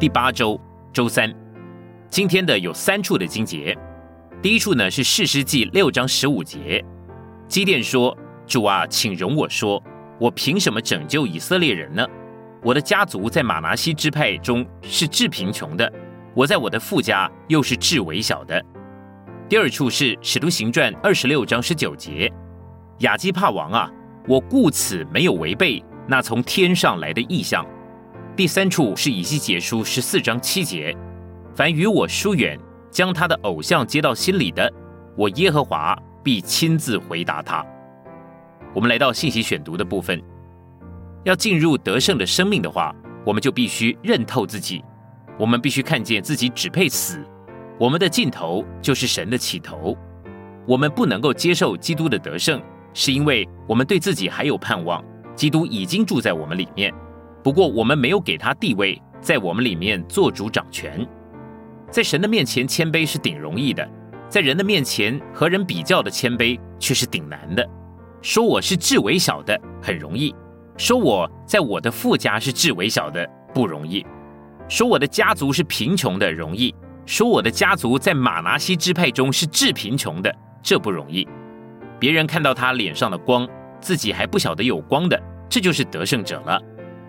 第八周周三，今天的有三处的经节。第一处呢是士师记六章十五节，基甸说：“主啊，请容我说，我凭什么拯救以色列人呢？我的家族在马拿西支派中是至贫穷的，我在我的父家又是至微小的。”第二处是使徒行传二十六章十九节，亚基帕王啊，我故此没有违背那从天上来的意象。第三处是以西结书十四章七节，凡与我疏远，将他的偶像接到心里的，我耶和华必亲自回答他。我们来到信息选读的部分，要进入得胜的生命的话，我们就必须认透自己，我们必须看见自己只配死，我们的尽头就是神的起头。我们不能够接受基督的得胜，是因为我们对自己还有盼望，基督已经住在我们里面。不过，我们没有给他地位，在我们里面做主掌权。在神的面前谦卑是顶容易的，在人的面前和人比较的谦卑却是顶难的。说我是至微小的很容易，说我在我的父家是至微小的不容易，说我的家族是贫穷的容易，说我的家族在马拿西支派中是至贫穷的这不容易。别人看到他脸上的光，自己还不晓得有光的，这就是得胜者了。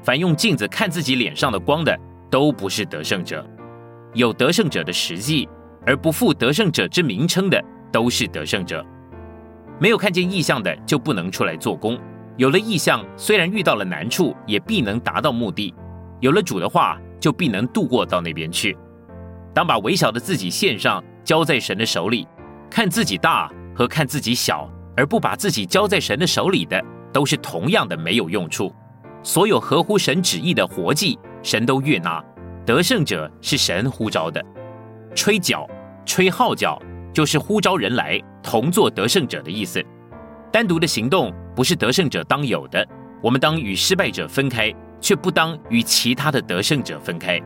凡用镜子看自己脸上的光的，都不是得胜者；有得胜者的实际，而不负得胜者之名称的，都是得胜者。没有看见异象的，就不能出来做工；有了异象，虽然遇到了难处，也必能达到目的；有了主的话，就必能渡过到那边去。当把微小的自己献上，交在神的手里，看自己大和看自己小，而不把自己交在神的手里的，都是同样的没有用处。所有合乎神旨意的活计，神都悦纳。得胜者是神呼召的，吹角、吹号角，就是呼召人来同做得胜者的意思。单独的行动不是得胜者当有的，我们当与失败者分开，却不当与其他的得胜者分开。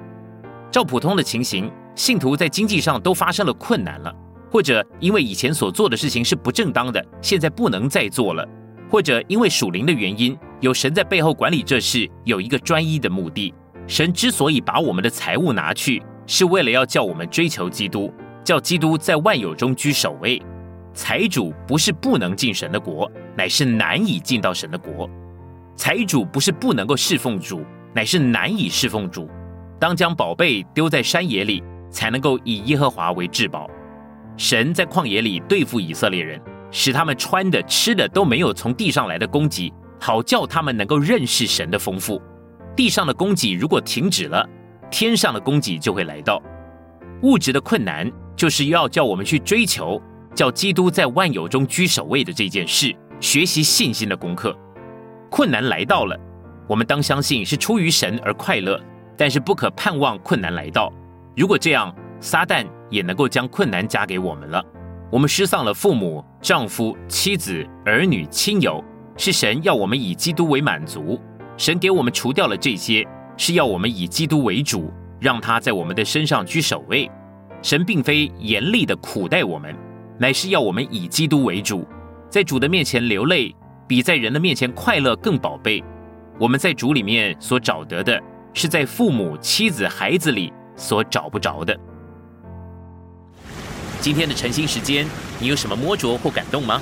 照普通的情形，信徒在经济上都发生了困难了，或者因为以前所做的事情是不正当的，现在不能再做了，或者因为属灵的原因。有神在背后管理这事，有一个专一的目的。神之所以把我们的财物拿去，是为了要叫我们追求基督，叫基督在万有中居首位。财主不是不能进神的国，乃是难以进到神的国。财主不是不能够侍奉主，乃是难以侍奉主。当将宝贝丢在山野里，才能够以耶和华为至宝。神在旷野里对付以色列人，使他们穿的、吃的都没有从地上来的供给。好叫他们能够认识神的丰富。地上的供给如果停止了，天上的供给就会来到。物质的困难就是要叫我们去追求，叫基督在万有中居首位的这件事，学习信心的功课。困难来到了，我们当相信是出于神而快乐，但是不可盼望困难来到。如果这样，撒旦也能够将困难加给我们了。我们失丧了父母、丈夫、妻子、儿女、亲友。是神要我们以基督为满足，神给我们除掉了这些，是要我们以基督为主，让他在我们的身上居首位。神并非严厉的苦待我们，乃是要我们以基督为主，在主的面前流泪，比在人的面前快乐更宝贝。我们在主里面所找得的，是在父母、妻子、孩子里所找不着的。今天的晨兴时间，你有什么摸着或感动吗？